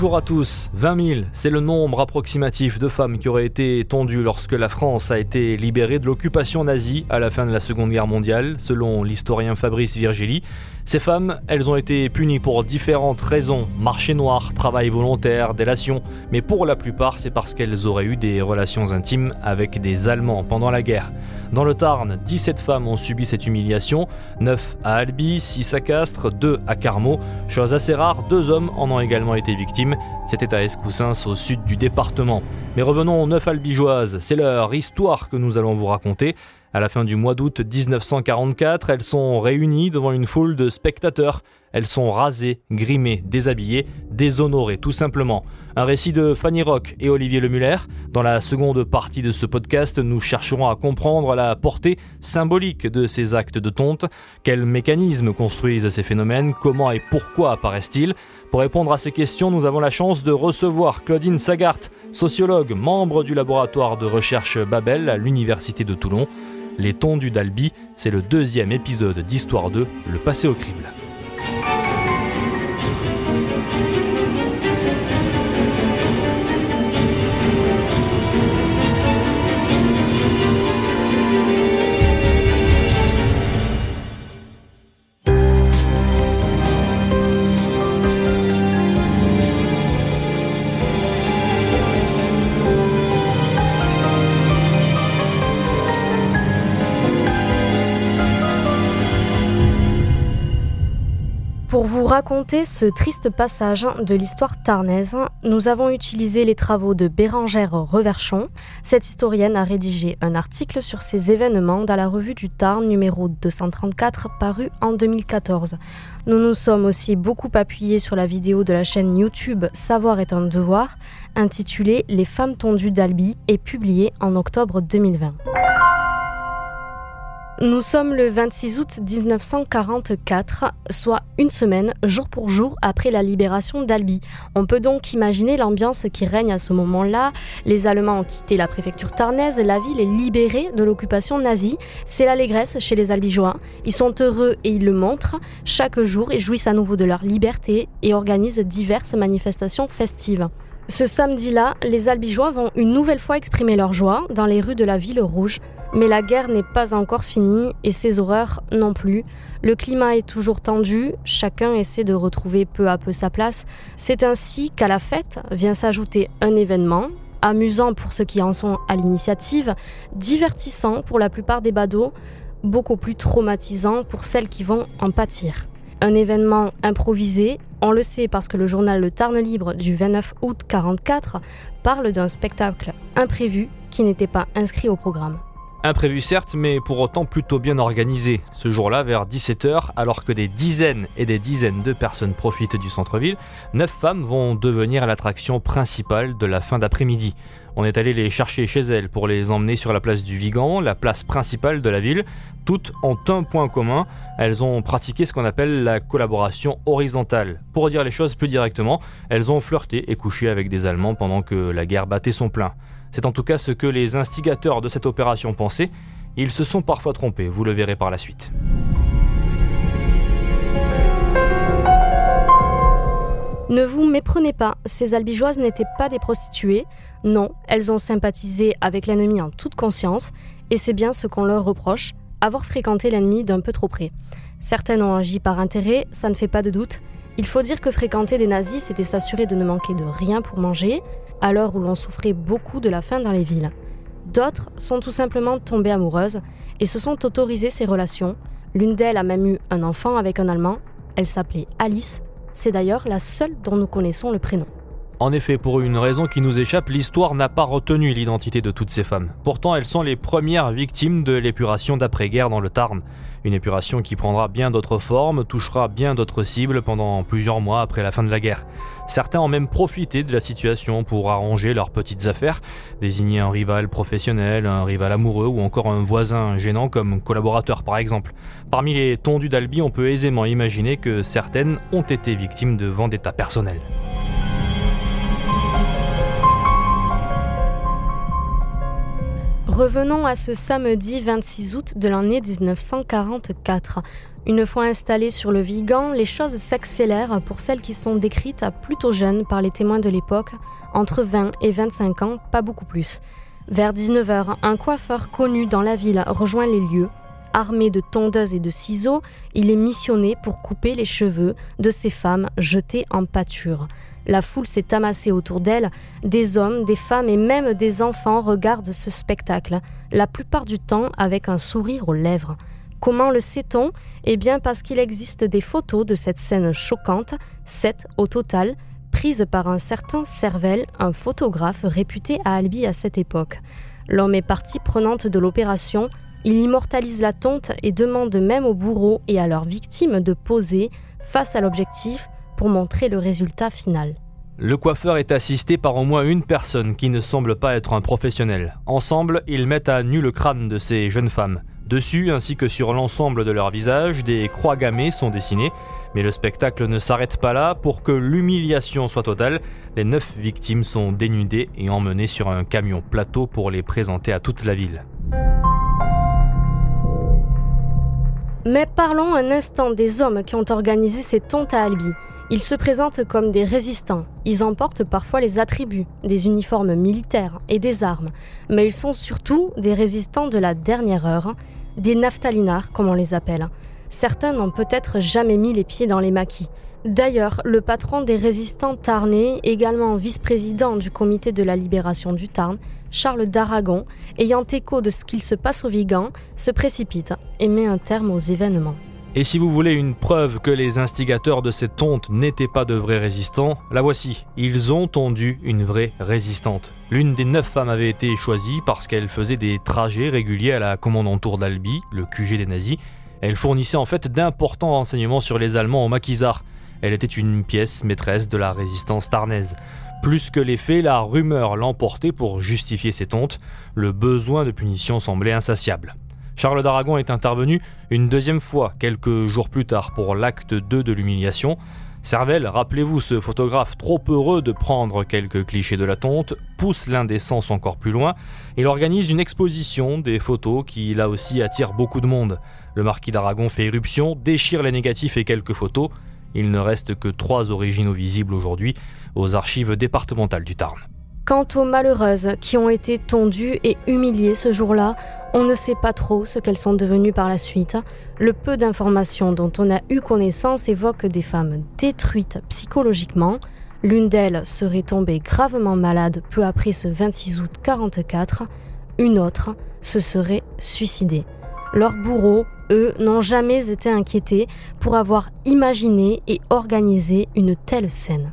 Bonjour à tous. 20 000, c'est le nombre approximatif de femmes qui auraient été tondues lorsque la France a été libérée de l'occupation nazie à la fin de la Seconde Guerre mondiale, selon l'historien Fabrice Virgili. Ces femmes, elles ont été punies pour différentes raisons marché noir, travail volontaire, délation mais pour la plupart, c'est parce qu'elles auraient eu des relations intimes avec des Allemands pendant la guerre. Dans le Tarn, 17 femmes ont subi cette humiliation 9 à Albi, 6 à Castres, 2 à Carmaux. Chose assez rare, deux hommes en ont également été victimes. C'était à Escoussins, au sud du département. Mais revenons aux 9 albigeoises, c'est leur histoire que nous allons vous raconter. À la fin du mois d'août 1944, elles sont réunies devant une foule de spectateurs. Elles sont rasées, grimées, déshabillées, déshonorées tout simplement. Un récit de Fanny Rock et Olivier Lemuller. Dans la seconde partie de ce podcast, nous chercherons à comprendre la portée symbolique de ces actes de tonte, quels mécanismes construisent ces phénomènes, comment et pourquoi apparaissent-ils? Pour répondre à ces questions, nous avons la chance de recevoir Claudine Sagart, sociologue, membre du laboratoire de recherche Babel à l'Université de Toulon. Les tondus d'Albi, c'est le deuxième épisode d'Histoire 2, le passé au crible. Raconter ce triste passage de l'histoire tarnaise, nous avons utilisé les travaux de Bérangère Reverchon. Cette historienne a rédigé un article sur ces événements dans la revue du Tarn numéro 234 paru en 2014. Nous nous sommes aussi beaucoup appuyés sur la vidéo de la chaîne YouTube Savoir est un devoir, intitulée Les femmes tondues d'Albi et publiée en octobre 2020. Nous sommes le 26 août 1944, soit une semaine, jour pour jour, après la libération d'Albi. On peut donc imaginer l'ambiance qui règne à ce moment-là. Les Allemands ont quitté la préfecture tarnaise, la ville est libérée de l'occupation nazie. C'est l'allégresse chez les Albigeois. Ils sont heureux et ils le montrent. Chaque jour, ils jouissent à nouveau de leur liberté et organisent diverses manifestations festives. Ce samedi-là, les Albigeois vont une nouvelle fois exprimer leur joie dans les rues de la ville rouge. Mais la guerre n'est pas encore finie et ses horreurs non plus. Le climat est toujours tendu, chacun essaie de retrouver peu à peu sa place. C'est ainsi qu'à la fête vient s'ajouter un événement, amusant pour ceux qui en sont à l'initiative, divertissant pour la plupart des badauds, beaucoup plus traumatisant pour celles qui vont en pâtir. Un événement improvisé, on le sait parce que le journal Le Tarn Libre du 29 août 44 parle d'un spectacle imprévu qui n'était pas inscrit au programme. Imprévu certes, mais pour autant plutôt bien organisé. Ce jour-là, vers 17h, alors que des dizaines et des dizaines de personnes profitent du centre-ville, neuf femmes vont devenir l'attraction principale de la fin d'après-midi. On est allé les chercher chez elles pour les emmener sur la place du Vigan, la place principale de la ville. Toutes ont un point commun, elles ont pratiqué ce qu'on appelle la collaboration horizontale. Pour dire les choses plus directement, elles ont flirté et couché avec des Allemands pendant que la guerre battait son plein. C'est en tout cas ce que les instigateurs de cette opération pensaient. Ils se sont parfois trompés, vous le verrez par la suite. Ne vous méprenez pas, ces albigeoises n'étaient pas des prostituées. Non, elles ont sympathisé avec l'ennemi en toute conscience, et c'est bien ce qu'on leur reproche, avoir fréquenté l'ennemi d'un peu trop près. Certaines ont agi par intérêt, ça ne fait pas de doute. Il faut dire que fréquenter des nazis, c'était s'assurer de ne manquer de rien pour manger, à l'heure où l'on souffrait beaucoup de la faim dans les villes. D'autres sont tout simplement tombées amoureuses et se sont autorisées ces relations. L'une d'elles a même eu un enfant avec un Allemand. Elle s'appelait Alice. C'est d'ailleurs la seule dont nous connaissons le prénom. En effet, pour une raison qui nous échappe, l'histoire n'a pas retenu l'identité de toutes ces femmes. Pourtant, elles sont les premières victimes de l'épuration d'après-guerre dans le Tarn. Une épuration qui prendra bien d'autres formes, touchera bien d'autres cibles pendant plusieurs mois après la fin de la guerre. Certains ont même profité de la situation pour arranger leurs petites affaires, désigner un rival professionnel, un rival amoureux ou encore un voisin gênant comme collaborateur par exemple. Parmi les tondus d'Albi, on peut aisément imaginer que certaines ont été victimes de vendetta personnelles. Revenons à ce samedi 26 août de l'année 1944. Une fois installées sur le Vigan, les choses s'accélèrent pour celles qui sont décrites à plutôt jeunes par les témoins de l'époque, entre 20 et 25 ans, pas beaucoup plus. Vers 19h, un coiffeur connu dans la ville rejoint les lieux. Armé de tondeuses et de ciseaux, il est missionné pour couper les cheveux de ces femmes jetées en pâture. La foule s'est amassée autour d'elle. Des hommes, des femmes et même des enfants regardent ce spectacle, la plupart du temps avec un sourire aux lèvres. Comment le sait-on? Eh bien parce qu'il existe des photos de cette scène choquante, sept au total, prises par un certain Cervelle, un photographe réputé à Albi à cette époque. L'homme est partie prenante de l'opération, il immortalise la tonte et demande même aux bourreaux et à leurs victimes de poser face à l'objectif pour montrer le résultat final. Le coiffeur est assisté par au moins une personne qui ne semble pas être un professionnel. Ensemble, ils mettent à nu le crâne de ces jeunes femmes. Dessus, ainsi que sur l'ensemble de leur visage, des croix gammées sont dessinées. Mais le spectacle ne s'arrête pas là. Pour que l'humiliation soit totale, les neuf victimes sont dénudées et emmenées sur un camion plateau pour les présenter à toute la ville. Mais parlons un instant des hommes qui ont organisé ces tontes à Albi. Ils se présentent comme des résistants. Ils emportent parfois les attributs, des uniformes militaires et des armes. Mais ils sont surtout des résistants de la dernière heure, des naphtalinards comme on les appelle. Certains n'ont peut-être jamais mis les pieds dans les maquis. D'ailleurs, le patron des résistants tarnais, également vice-président du comité de la libération du Tarn, Charles d'Aragon, ayant écho de ce qu'il se passe au Vigan, se précipite et met un terme aux événements. Et si vous voulez une preuve que les instigateurs de cette tonte n'étaient pas de vrais résistants, la voici. Ils ont tondu une vraie résistante. L'une des neuf femmes avait été choisie parce qu'elle faisait des trajets réguliers à la commandanture d'Albi, le QG des nazis. Elle fournissait en fait d'importants renseignements sur les Allemands au maquisard. Elle était une pièce maîtresse de la résistance tarnaise. Plus que les faits, la rumeur l'emportait pour justifier ces tontes. Le besoin de punition semblait insatiable. Charles d'Aragon est intervenu une deuxième fois, quelques jours plus tard, pour l'acte 2 de l'humiliation. Cervelle, rappelez-vous ce photographe trop heureux de prendre quelques clichés de la tonte, pousse l'indécence encore plus loin. Il organise une exposition des photos qui, là aussi, attire beaucoup de monde. Le marquis d'Aragon fait éruption, déchire les négatifs et quelques photos. Il ne reste que trois originaux visibles aujourd'hui aux archives départementales du Tarn. Quant aux malheureuses qui ont été tondues et humiliées ce jour-là, on ne sait pas trop ce qu'elles sont devenues par la suite. Le peu d'informations dont on a eu connaissance évoque des femmes détruites psychologiquement. L'une d'elles serait tombée gravement malade peu après ce 26 août 44. Une autre se serait suicidée. Leurs bourreaux, eux, n'ont jamais été inquiétés pour avoir imaginé et organisé une telle scène.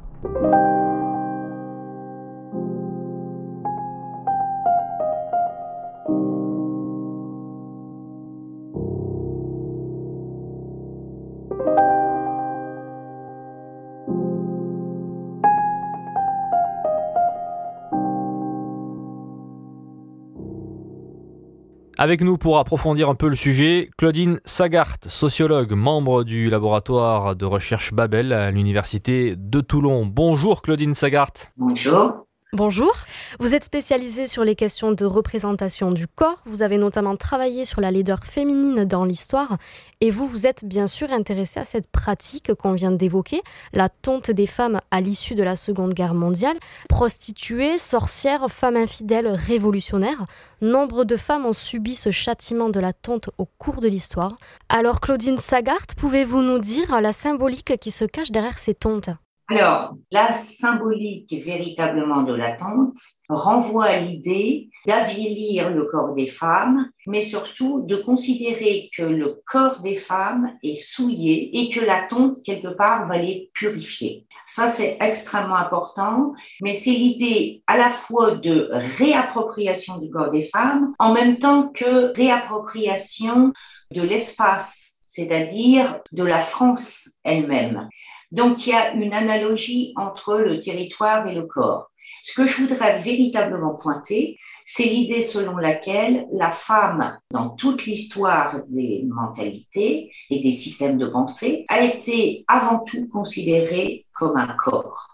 Avec nous pour approfondir un peu le sujet, Claudine Sagart, sociologue, membre du laboratoire de recherche Babel à l'université de Toulon. Bonjour Claudine Sagart. Bonjour. Bonjour, vous êtes spécialisée sur les questions de représentation du corps, vous avez notamment travaillé sur la laideur féminine dans l'histoire et vous vous êtes bien sûr intéressée à cette pratique qu'on vient d'évoquer, la tonte des femmes à l'issue de la Seconde Guerre mondiale, prostituées, sorcières, femmes infidèles, révolutionnaires. Nombre de femmes ont subi ce châtiment de la tonte au cours de l'histoire. Alors Claudine Sagart, pouvez-vous nous dire la symbolique qui se cache derrière ces tontes? Alors, la symbolique véritablement de l'attente renvoie à l'idée d'avilir le corps des femmes, mais surtout de considérer que le corps des femmes est souillé et que l'attente, quelque part, va les purifier. Ça, c'est extrêmement important, mais c'est l'idée à la fois de réappropriation du corps des femmes, en même temps que réappropriation de l'espace, c'est-à-dire de la France elle-même. Donc, il y a une analogie entre le territoire et le corps. Ce que je voudrais véritablement pointer, c'est l'idée selon laquelle la femme, dans toute l'histoire des mentalités et des systèmes de pensée, a été avant tout considérée comme un corps.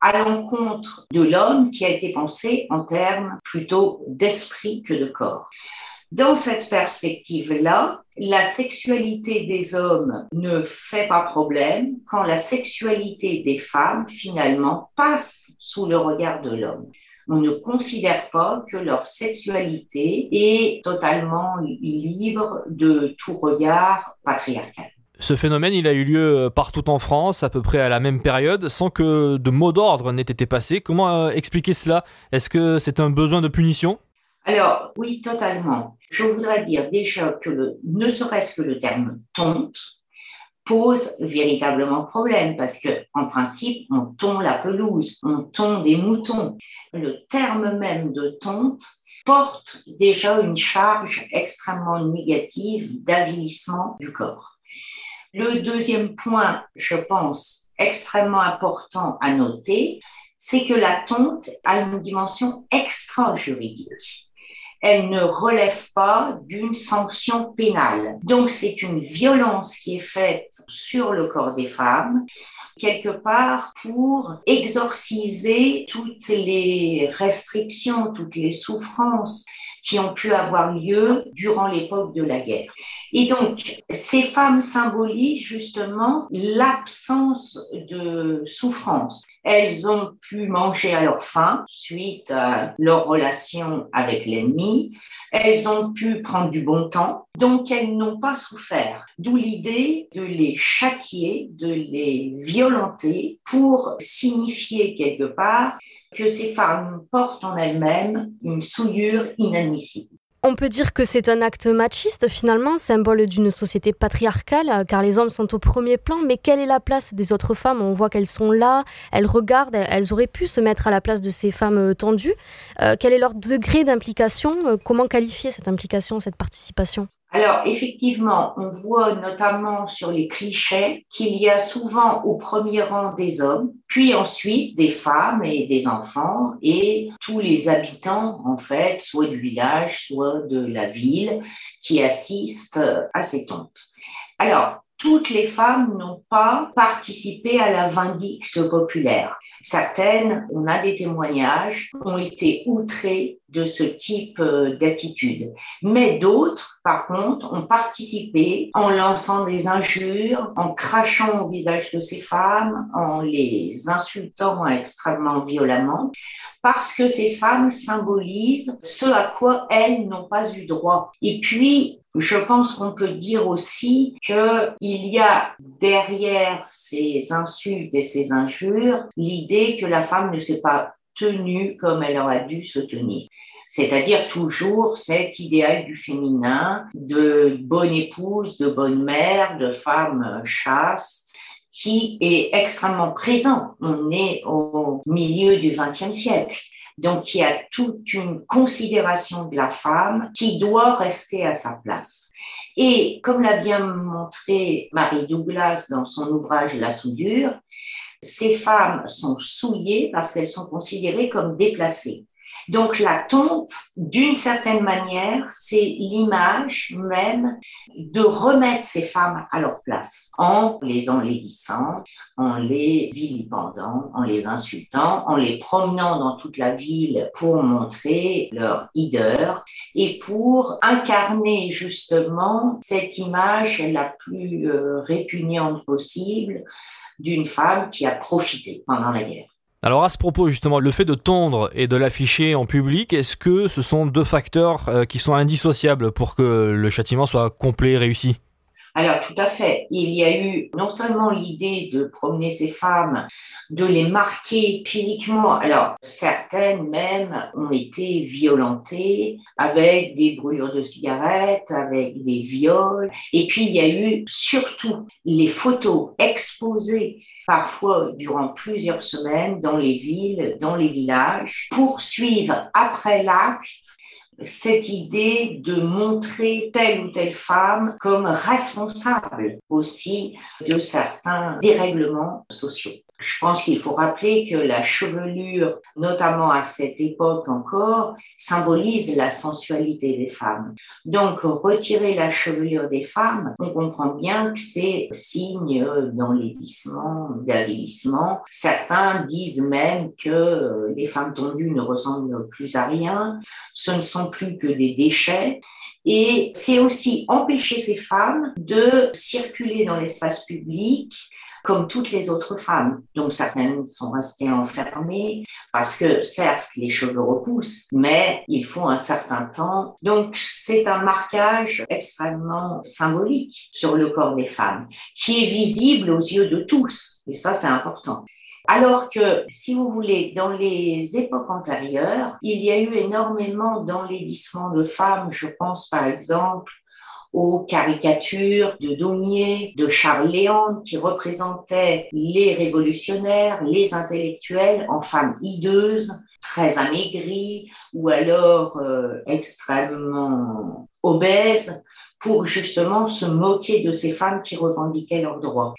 à l'encontre de l'homme qui a été pensé en termes plutôt d'esprit que de corps. Dans cette perspective-là, la sexualité des hommes ne fait pas problème quand la sexualité des femmes, finalement, passe sous le regard de l'homme. On ne considère pas que leur sexualité est totalement libre de tout regard patriarcal. Ce phénomène, il a eu lieu partout en France, à peu près à la même période, sans que de mots d'ordre n'aient été passés. Comment euh, expliquer cela? Est-ce que c'est un besoin de punition? Alors, oui, totalement. Je voudrais dire déjà que ne serait-ce que le terme tonte pose véritablement problème parce que, en principe, on tond la pelouse, on tond des moutons. Le terme même de tonte porte déjà une charge extrêmement négative d'avilissement du corps. Le deuxième point, je pense, extrêmement important à noter, c'est que la tonte a une dimension extra-juridique elle ne relève pas d'une sanction pénale. Donc c'est une violence qui est faite sur le corps des femmes quelque part pour exorciser toutes les restrictions, toutes les souffrances qui ont pu avoir lieu durant l'époque de la guerre. Et donc, ces femmes symbolisent justement l'absence de souffrance. Elles ont pu manger à leur faim suite à leur relation avec l'ennemi. Elles ont pu prendre du bon temps. Donc, elles n'ont pas souffert. D'où l'idée de les châtier, de les violenter pour signifier quelque part que ces femmes portent en elles-mêmes une souillure inadmissible. On peut dire que c'est un acte machiste finalement, symbole d'une société patriarcale, car les hommes sont au premier plan, mais quelle est la place des autres femmes? On voit qu'elles sont là, elles regardent, elles auraient pu se mettre à la place de ces femmes euh, tendues. Euh, quel est leur degré d'implication? Euh, Comment qualifier cette implication, cette participation? Alors, effectivement, on voit notamment sur les clichés qu'il y a souvent au premier rang des hommes, puis ensuite des femmes et des enfants et tous les habitants, en fait, soit du village, soit de la ville, qui assistent à ces tontes. Alors, toutes les femmes n'ont pas participé à la vindicte populaire. Certaines, on a des témoignages, ont été outrées de ce type euh, d'attitude. Mais d'autres, par contre, ont participé en lançant des injures, en crachant au visage de ces femmes, en les insultant extrêmement violemment, parce que ces femmes symbolisent ce à quoi elles n'ont pas eu droit. Et puis, je pense qu'on peut dire aussi qu'il y a derrière ces insultes et ces injures l'idée que la femme ne s'est pas tenue comme elle aurait dû se tenir. C'est-à-dire toujours cet idéal du féminin, de bonne épouse, de bonne mère, de femme chaste, qui est extrêmement présent. On est au milieu du XXe siècle. Donc, il y a toute une considération de la femme qui doit rester à sa place. Et comme l'a bien montré Marie Douglas dans son ouvrage La soudure, ces femmes sont souillées parce qu'elles sont considérées comme déplacées. Donc la tonte, d'une certaine manière, c'est l'image même de remettre ces femmes à leur place en les enlaidissant, en les vilipendant, en les insultant, en les promenant dans toute la ville pour montrer leur hideur et pour incarner justement cette image la plus euh, répugnante possible d'une femme qui a profité pendant la guerre. Alors à ce propos justement, le fait de tondre et de l'afficher en public, est-ce que ce sont deux facteurs euh, qui sont indissociables pour que le châtiment soit complet et réussi? Alors tout à fait. Il y a eu non seulement l'idée de promener ces femmes, de les marquer physiquement. Alors certaines même ont été violentées avec des brûlures de cigarettes, avec des viols. Et puis il y a eu surtout les photos exposées parfois durant plusieurs semaines dans les villes, dans les villages, pour suivre après l'acte cette idée de montrer telle ou telle femme comme responsable aussi de certains dérèglements sociaux. Je pense qu'il faut rappeler que la chevelure, notamment à cette époque encore, symbolise la sensualité des femmes. Donc, retirer la chevelure des femmes, on comprend bien que c'est signe d'enlaidissement, d'avilissement. Certains disent même que les femmes tondues ne ressemblent plus à rien, ce ne sont plus que des déchets. Et c'est aussi empêcher ces femmes de circuler dans l'espace public comme toutes les autres femmes. Donc certaines sont restées enfermées parce que certes les cheveux repoussent, mais il faut un certain temps. Donc c'est un marquage extrêmement symbolique sur le corps des femmes qui est visible aux yeux de tous. Et ça c'est important. Alors que, si vous voulez, dans les époques antérieures, il y a eu énormément d'enlaidissements de femmes. Je pense par exemple aux caricatures de Daumier, de Charles Léon, qui représentaient les révolutionnaires, les intellectuels en femmes hideuses, très amaigries ou alors euh, extrêmement obèses pour justement se moquer de ces femmes qui revendiquaient leurs droits.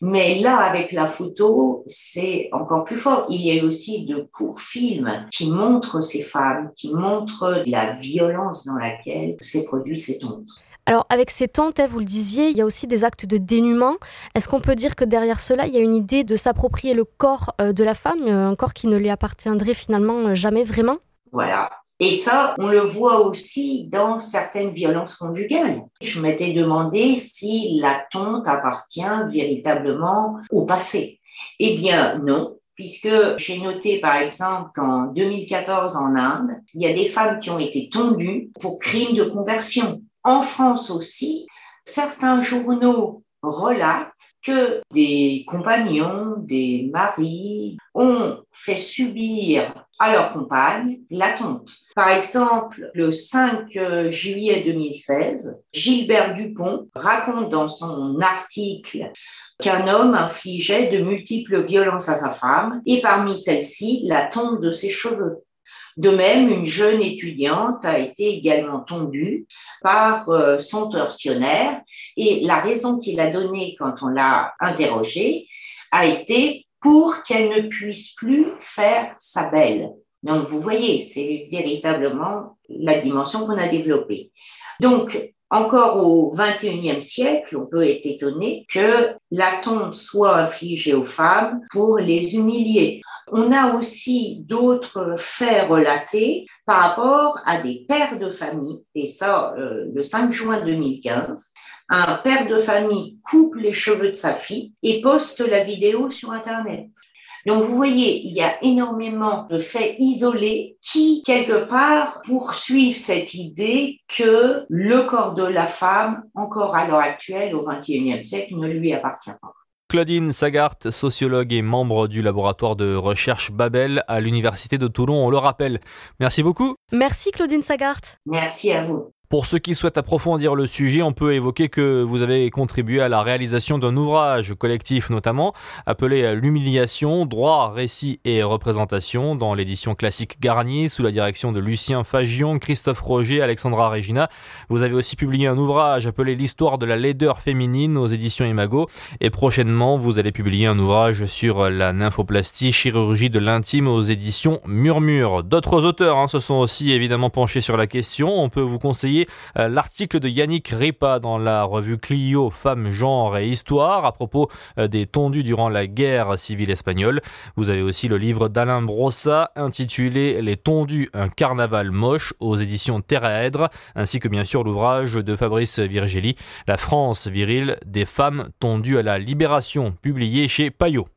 Mais là, avec la photo, c'est encore plus fort. Il y a aussi de courts films qui montrent ces femmes, qui montrent la violence dans laquelle s'est produit cette honte. Alors avec ces tentes, vous le disiez, il y a aussi des actes de dénuement. Est-ce qu'on peut dire que derrière cela, il y a une idée de s'approprier le corps euh, de la femme, euh, un corps qui ne lui appartiendrait finalement euh, jamais vraiment? Voilà, et ça, on le voit aussi dans certaines violences conjugales. Je m'étais demandé si la tonte appartient véritablement au passé. Eh bien, non, puisque j'ai noté par exemple qu'en 2014 en Inde, il y a des femmes qui ont été tondues pour crimes de conversion. En France aussi, certains journaux relatent que des compagnons, des maris ont fait subir à leur compagne la tonte. Par exemple, le 5 euh, juillet 2016, Gilbert Dupont raconte dans son article qu'un homme infligeait de multiples violences à sa femme et parmi celles-ci la tonte de ses cheveux. De même, une jeune étudiante a été également tondue par euh, son tortionnaire et la raison qu'il a donnée quand on l'a interrogée a été pour qu'elle ne puisse plus faire sa belle. Donc, vous voyez, c'est véritablement la dimension qu'on a développée. Donc, encore au XXIe siècle, on peut être étonné que la tombe soit infligée aux femmes pour les humilier. On a aussi d'autres faits relatés par rapport à des pères de famille, et ça, euh, le 5 juin 2015, un père de famille coupe les cheveux de sa fille et poste la vidéo sur Internet. Donc vous voyez, il y a énormément de faits isolés qui, quelque part, poursuivent cette idée que le corps de la femme, encore à l'heure actuelle, au XXIe siècle, ne lui appartient pas. Claudine Sagart, sociologue et membre du laboratoire de recherche Babel à l'Université de Toulon, on le rappelle. Merci beaucoup. Merci Claudine Sagart. Merci à vous. Pour ceux qui souhaitent approfondir le sujet, on peut évoquer que vous avez contribué à la réalisation d'un ouvrage collectif notamment, appelé L'humiliation, droit, récit et représentation, dans l'édition classique Garnier, sous la direction de Lucien Fagion, Christophe Roger, Alexandra Regina. Vous avez aussi publié un ouvrage appelé L'histoire de la laideur féminine aux éditions Imago, et prochainement vous allez publier un ouvrage sur la nymphoplastie, chirurgie de l'intime aux éditions Murmure. D'autres auteurs hein, se sont aussi évidemment penchés sur la question. On peut vous conseiller euh, l'article de Yannick Ripa dans la revue Clio Femmes, Genre et Histoire à propos euh, des tondus durant la guerre civile espagnole. Vous avez aussi le livre d'Alain Brossa intitulé Les tondus, un carnaval moche aux éditions Terraèdre, ainsi que bien sûr l'ouvrage de Fabrice Virgili, La France virile des femmes tondues à la libération, publié chez Payot.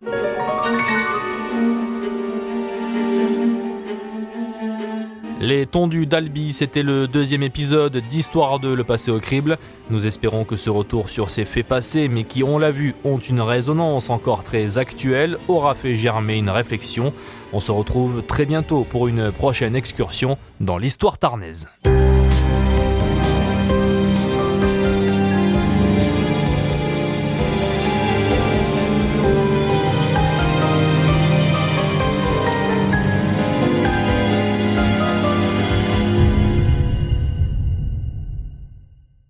Les tondus d'Albi, c'était le deuxième épisode d'Histoire de le passé au crible. Nous espérons que ce retour sur ces faits passés, mais qui, on l'a vu, ont une résonance encore très actuelle, aura fait germer une réflexion. On se retrouve très bientôt pour une prochaine excursion dans l'histoire tarnaise.